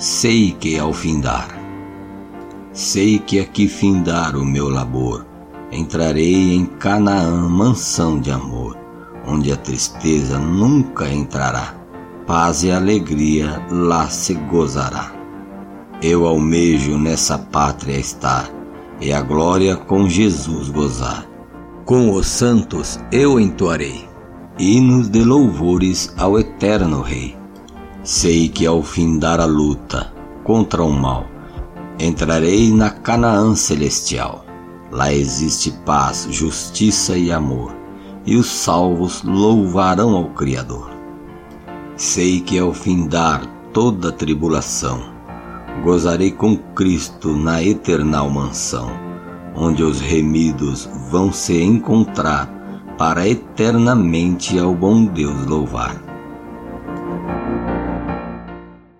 sei que ao findar, sei que aqui findar o meu labor, entrarei em Canaã, mansão de amor, onde a tristeza nunca entrará, paz e alegria lá se gozará. Eu almejo nessa pátria estar, e a glória com Jesus gozar. Com os santos eu entoarei hinos de louvores ao eterno Rei. Sei que ao findar a luta contra o mal, entrarei na Canaã celestial. Lá existe paz, justiça e amor, e os salvos louvarão ao Criador. Sei que ao findar toda tribulação, gozarei com Cristo na eternal mansão, onde os remidos vão se encontrar para eternamente ao bom Deus louvar.